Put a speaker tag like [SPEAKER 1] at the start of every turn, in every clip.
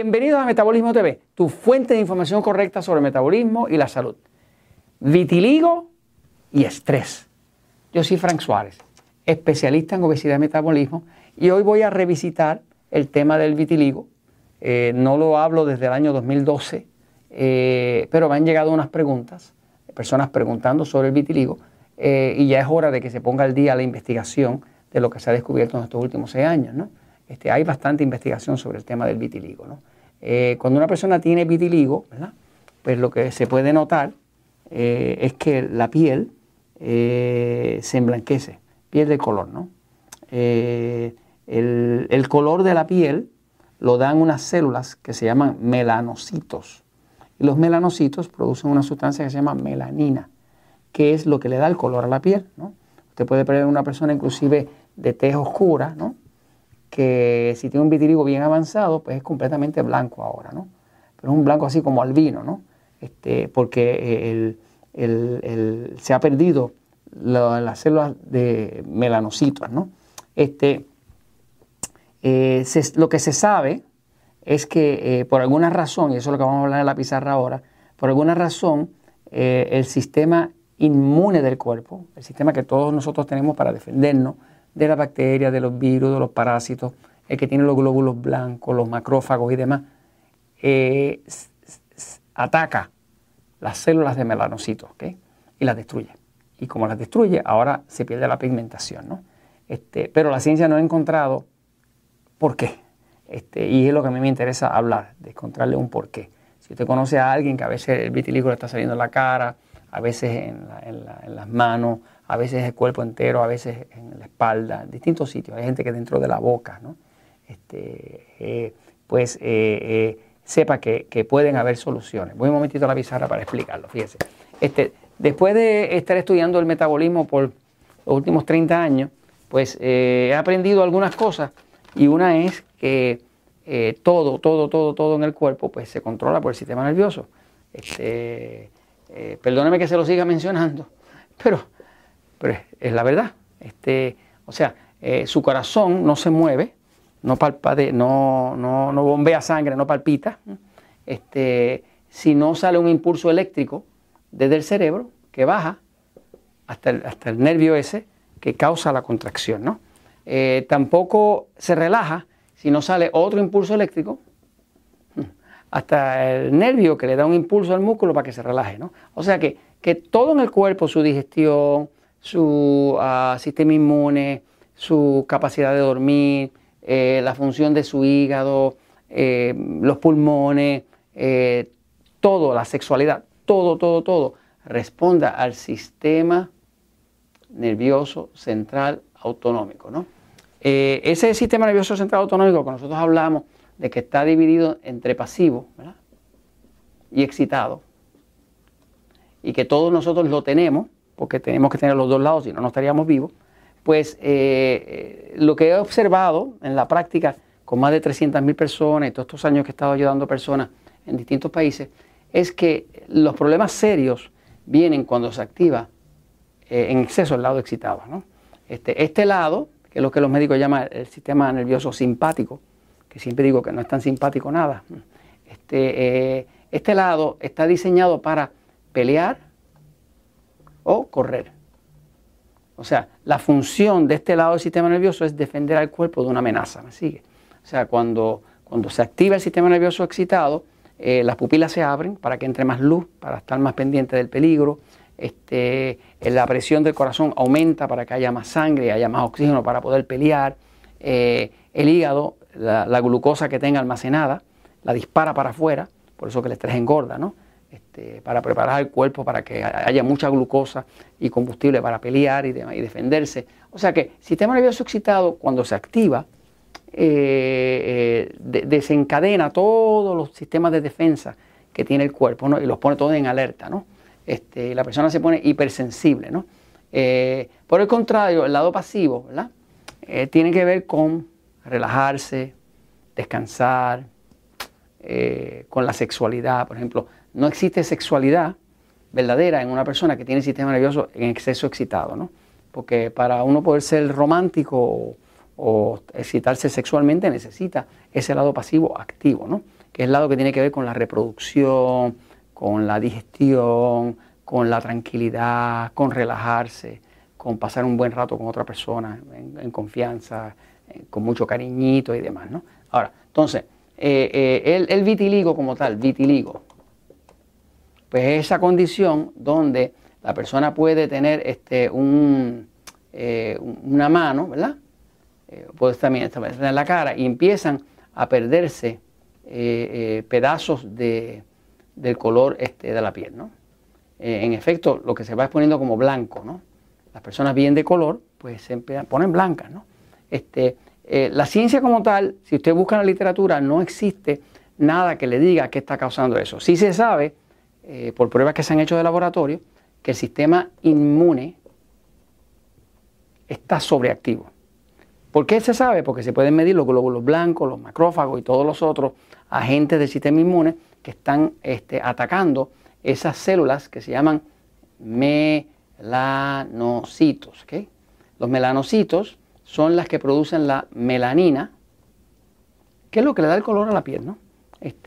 [SPEAKER 1] Bienvenidos a Metabolismo TV, tu fuente de información correcta sobre metabolismo y la salud. Vitiligo y estrés. Yo soy Frank Suárez, especialista en obesidad y metabolismo, y hoy voy a revisitar el tema del vitiligo. Eh, no lo hablo desde el año 2012, eh, pero me han llegado unas preguntas, personas preguntando sobre el vitiligo, eh, y ya es hora de que se ponga al día la investigación de lo que se ha descubierto en estos últimos seis años. ¿no? Este, hay bastante investigación sobre el tema del vitiligo. ¿no? Eh, cuando una persona tiene vitiligo, pues lo que se puede notar eh, es que la piel eh, se emblanquece, pierde color. ¿no? El, el, color de la piel lo dan unas células que se llaman melanocitos. Y los melanocitos producen una sustancia que se llama melanina, que es lo que le da el color a la piel. ¿no? Usted puede ver una persona inclusive de tez oscura, ¿no? Que si tiene un vitiligo bien avanzado, pues es completamente blanco ahora, ¿no? Pero es un blanco así como albino, ¿no? Este, porque se ha perdido las células de melanocitos, ¿no? Este, eh, lo que se sabe es que eh, por alguna razón, y eso es lo que vamos a hablar en la pizarra ahora, por alguna razón eh, el sistema inmune del cuerpo, el sistema que todos nosotros tenemos para defendernos, de las bacterias, de los virus, de los parásitos, el que tiene los glóbulos blancos, los macrófagos y demás, eh, ataca las células de melanocitos y las destruye. Y como las destruye, ahora se pierde la pigmentación. ¿no? Este, pero la ciencia no ha encontrado por qué. Este, y es lo que a mí me interesa hablar, de encontrarle un por qué. Si usted conoce a alguien que a veces el vitiligo le está saliendo en la cara, a veces en las manos, a veces el cuerpo entero, a veces en la espalda, en distintos sitios. Hay gente que dentro de la boca, ¿no? Este, eh, pues eh, eh, sepa que, pueden haber soluciones. Voy un momentito a la pizarra para explicarlo, fíjese. Este, después de estar estudiando el metabolismo por los últimos 30 años, pues he aprendido algunas cosas y una es que todo, todo, todo, todo en el cuerpo pues se controla por el sistema nervioso. Este, perdóneme que se lo siga mencionando, pero pero es, la verdad. Este, o sea, eh, su corazón no se mueve, no, no, no, no, bombea sangre, no palpita, este, si no sale un impulso eléctrico desde el cerebro que baja hasta el, hasta el nervio ese que causa la contracción. ¿no? Eh, tampoco se relaja si no sale otro impulso eléctrico hasta el nervio que le da un impulso al músculo para que se relaje. ¿no? O sea que, que todo en el cuerpo, su digestión, su ah, sistema inmune, su capacidad de dormir, eh, la función de su hígado, eh, los pulmones, eh, todo, la sexualidad, todo, todo, todo, responda al sistema nervioso central autonómico. ¿no? ese sistema nervioso central autonómico que nosotros hablamos de que está dividido entre pasivo y excitado, y que todos nosotros lo tenemos, porque tenemos que tener los dos lados, si no, no estaríamos vivos, pues eh, eh, lo que he observado en la práctica con más de 300.000 personas y todos estos años que he estado ayudando a personas en distintos países, es que los problemas serios vienen cuando se activa eh, en exceso el lado excitado. Este, este lado, que es lo que los médicos llaman el sistema nervioso simpático, que siempre digo que no es tan simpático nada, este, este lado está diseñado para pelear, o correr. O sea, la función de este lado del sistema nervioso es defender al cuerpo de una amenaza, ¿me sigue? O sea, cuando, cuando se activa el sistema nervioso excitado, eh, las pupilas se abren para que entre más luz, para estar más pendiente del peligro. Este, eh, la presión del corazón aumenta para que haya más sangre, haya más oxígeno para poder pelear. Eh, el hígado, la, glucosa que tenga almacenada, la dispara para afuera, por eso que el estrés engorda, ¿no? Este, para preparar el cuerpo para que haya mucha glucosa y combustible para pelear y, defenderse. O sea que el sistema nervioso excitado, cuando se activa, eh, eh, desencadena todos los sistemas de defensa que tiene el cuerpo y los pone todos en alerta. ¿no? Este, la persona se pone hipersensible. ¿no? Eh, por el contrario, el lado pasivo ¿verdad? tiene que ver con relajarse, descansar, con la sexualidad, por ejemplo no existe sexualidad verdadera en una persona que tiene el sistema nervioso en exceso excitado, ¿no? Porque para uno poder ser romántico o, excitarse sexualmente necesita ese lado pasivo activo, ¿no? que es el lado que tiene que ver con la reproducción, con la digestión, con la tranquilidad, con relajarse, con pasar un buen rato con otra persona en, confianza, eh, con mucho cariñito y demás. ¿no? Ahora, entonces, eh, eh, el, vitiligo como tal, vitiligo, pues es esa condición donde la persona puede tener este, un, una mano, ¿verdad? puede también en la cara y empiezan a perderse pedazos de, del color este, de la piel, ¿no? en efecto, lo que se va exponiendo como blanco, ¿no? Las personas bien de color, pues se ponen blancas, ¿no? Este, eh, la ciencia como tal, si usted busca en la literatura, no existe nada que le diga qué está causando eso. Sí se sabe, eh, por pruebas que se han hecho de laboratorio, que el sistema inmune está sobreactivo. ¿Por qué se sabe? Porque se pueden medir los glóbulos blancos, los macrófagos y todos los otros agentes del sistema inmune que están este, atacando esas células que se llaman melanocitos. Los melanocitos son las que producen la melanina, que es lo que le da el color a la piel. ¿no? Este,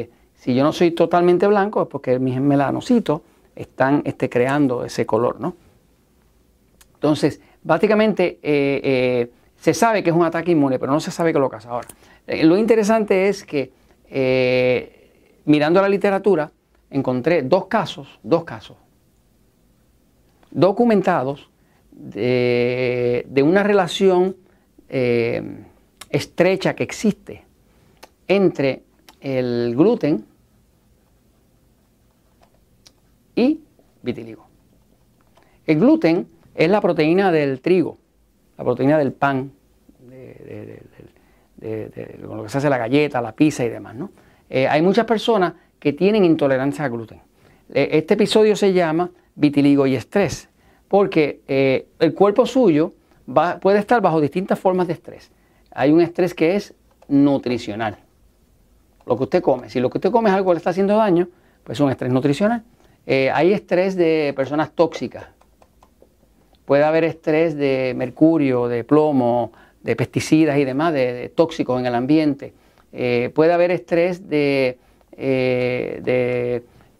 [SPEAKER 1] eh, si yo no soy totalmente blanco es porque mis melanocitos están este, creando ese color. ¿no? Entonces, básicamente eh, eh, se sabe que es un ataque inmune, pero no se sabe qué lo causa. Ahora, lo interesante es que mirando la literatura encontré dos casos, dos casos documentados de, una relación eh, estrecha que existe entre el gluten y vitiligo. El gluten es la proteína del trigo, la proteína del pan, de, con lo que se hace la galleta, la pizza y demás. ¿no? Eh, hay muchas personas que tienen intolerancia al gluten. Eh, este episodio se llama vitiligo y estrés porque eh, el cuerpo suyo puede estar bajo distintas formas de estrés. Hay un estrés que es nutricional, lo que usted come. Si lo que usted come es algo que le está haciendo daño, pues es un estrés nutricional. Eh, hay estrés de personas tóxicas. Puede haber estrés de mercurio, de plomo, de pesticidas y demás, de, tóxicos en el ambiente. Eh, puede haber estrés de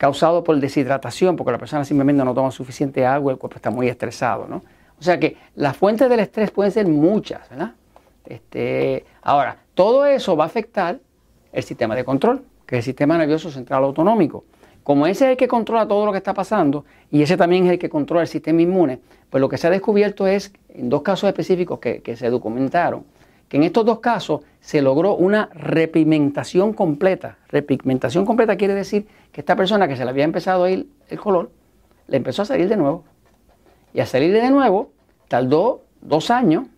[SPEAKER 1] causado por deshidratación, porque la persona simplemente no toma suficiente agua, el cuerpo está muy estresado, ¿no? O sea que las fuentes del estrés pueden ser muchas, ¿verdad? Este, ahora, todo eso va a afectar el sistema de control, que es el sistema nervioso central autonómico. Como ese es el que controla todo lo que está pasando y ese también es el que controla el sistema inmune, pues lo que se ha descubierto es, en dos casos específicos que, que se documentaron, que en estos dos casos se logró una repigmentación completa. Repigmentación completa quiere decir que esta persona que se le había empezado a ir el color, le empezó a salir de nuevo. Y a salir de nuevo tardó dos años,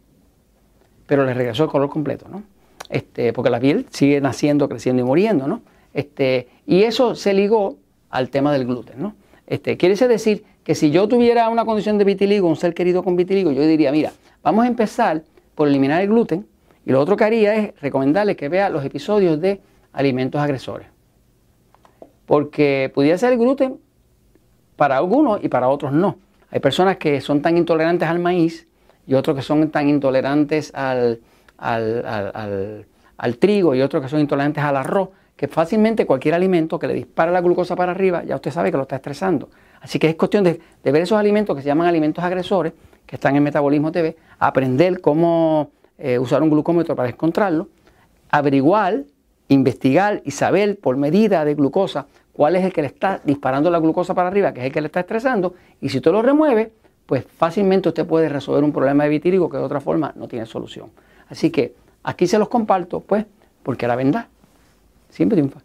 [SPEAKER 1] pero le regresó el color completo, ¿no? Este, porque la piel sigue naciendo, creciendo y muriendo, ¿no? Este, y eso se ligó al tema del gluten, ¿no? Este, quiere decir que si yo tuviera una condición de vitiligo, un ser querido con vitiligo, yo diría, mira, vamos a empezar por eliminar el gluten, y lo otro que haría es recomendarle que vea los episodios de alimentos agresores. Porque pudiera ser el gluten para algunos y para otros no. Hay personas que son tan intolerantes al maíz y otros que son tan intolerantes al, al, trigo y otros que son intolerantes al arroz, que fácilmente cualquier alimento que le dispara la glucosa para arriba, ya usted sabe que lo está estresando. Así que es cuestión de, de ver esos alimentos que se llaman alimentos agresores, que están en Metabolismo TV, aprender cómo eh, usar un glucómetro para encontrarlo, averiguar, investigar y saber por medida de glucosa cuál es el que le está disparando la glucosa para arriba, que es el que le está estresando, y si usted lo remueve, pues fácilmente usted puede resolver un problema de vitírigo que de otra forma no tiene solución. Así que aquí se los comparto, pues, porque la verdad siempre triunfa.